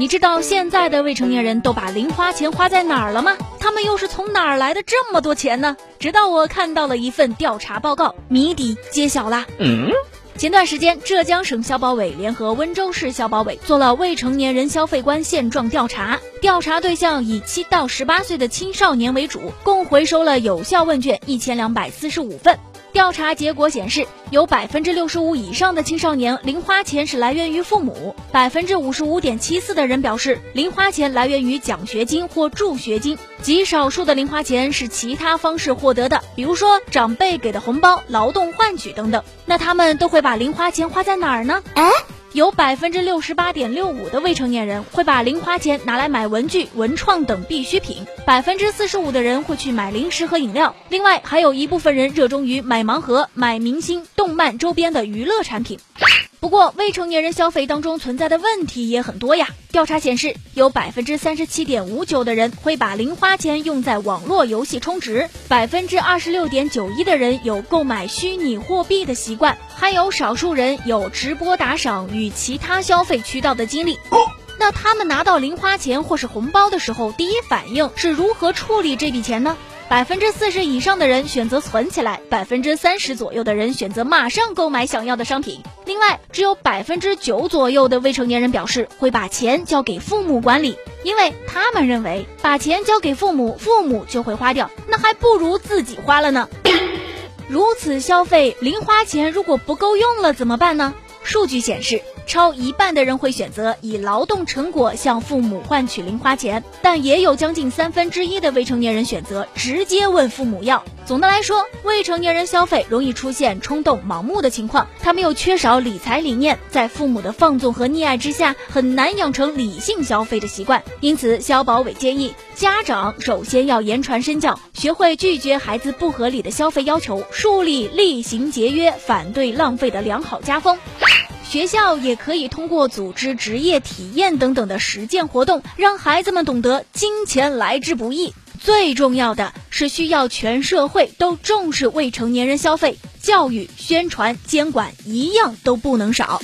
你知道现在的未成年人都把零花钱花在哪儿了吗？他们又是从哪儿来的这么多钱呢？直到我看到了一份调查报告，谜底揭晓啦。嗯。前段时间，浙江省消保委联合温州市消保委做了未成年人消费观现状调查，调查对象以七到十八岁的青少年为主，共回收了有效问卷一千两百四十五份。调查结果显示，有百分之六十五以上的青少年零花钱是来源于父母，百分之五十五点七四的人表示零花钱来源于奖学金或助学金，极少数的零花钱是其他方式获得的，比如说长辈给的红包、劳动换取等等。那他们都会把零花钱花在哪儿呢？哎。有百分之六十八点六五的未成年人会把零花钱拿来买文具、文创等必需品，百分之四十五的人会去买零食和饮料，另外还有一部分人热衷于买盲盒、买明星、动漫周边的娱乐产品。不过，未成年人消费当中存在的问题也很多呀。调查显示，有百分之三十七点五九的人会把零花钱用在网络游戏充值，百分之二十六点九一的人有购买虚拟货币的习惯，还有少数人有直播打赏与其他消费渠道的经历。那他们拿到零花钱或是红包的时候，第一反应是如何处理这笔钱呢？百分之四十以上的人选择存起来，百分之三十左右的人选择马上购买想要的商品。另外，只有百分之九左右的未成年人表示会把钱交给父母管理，因为他们认为把钱交给父母，父母就会花掉，那还不如自己花了呢。如此消费，零花钱如果不够用了怎么办呢？数据显示。超一半的人会选择以劳动成果向父母换取零花钱，但也有将近三分之一的未成年人选择直接问父母要。总的来说，未成年人消费容易出现冲动、盲目的情况，他们又缺少理财理念，在父母的放纵和溺爱之下，很难养成理性消费的习惯。因此，消保委建议家长首先要言传身教，学会拒绝孩子不合理的消费要求，树立厉行节约、反对浪费的良好家风。学校也可以通过组织职业体验等等的实践活动，让孩子们懂得金钱来之不易。最重要的是，需要全社会都重视未成年人消费，教育、宣传、监管一样都不能少。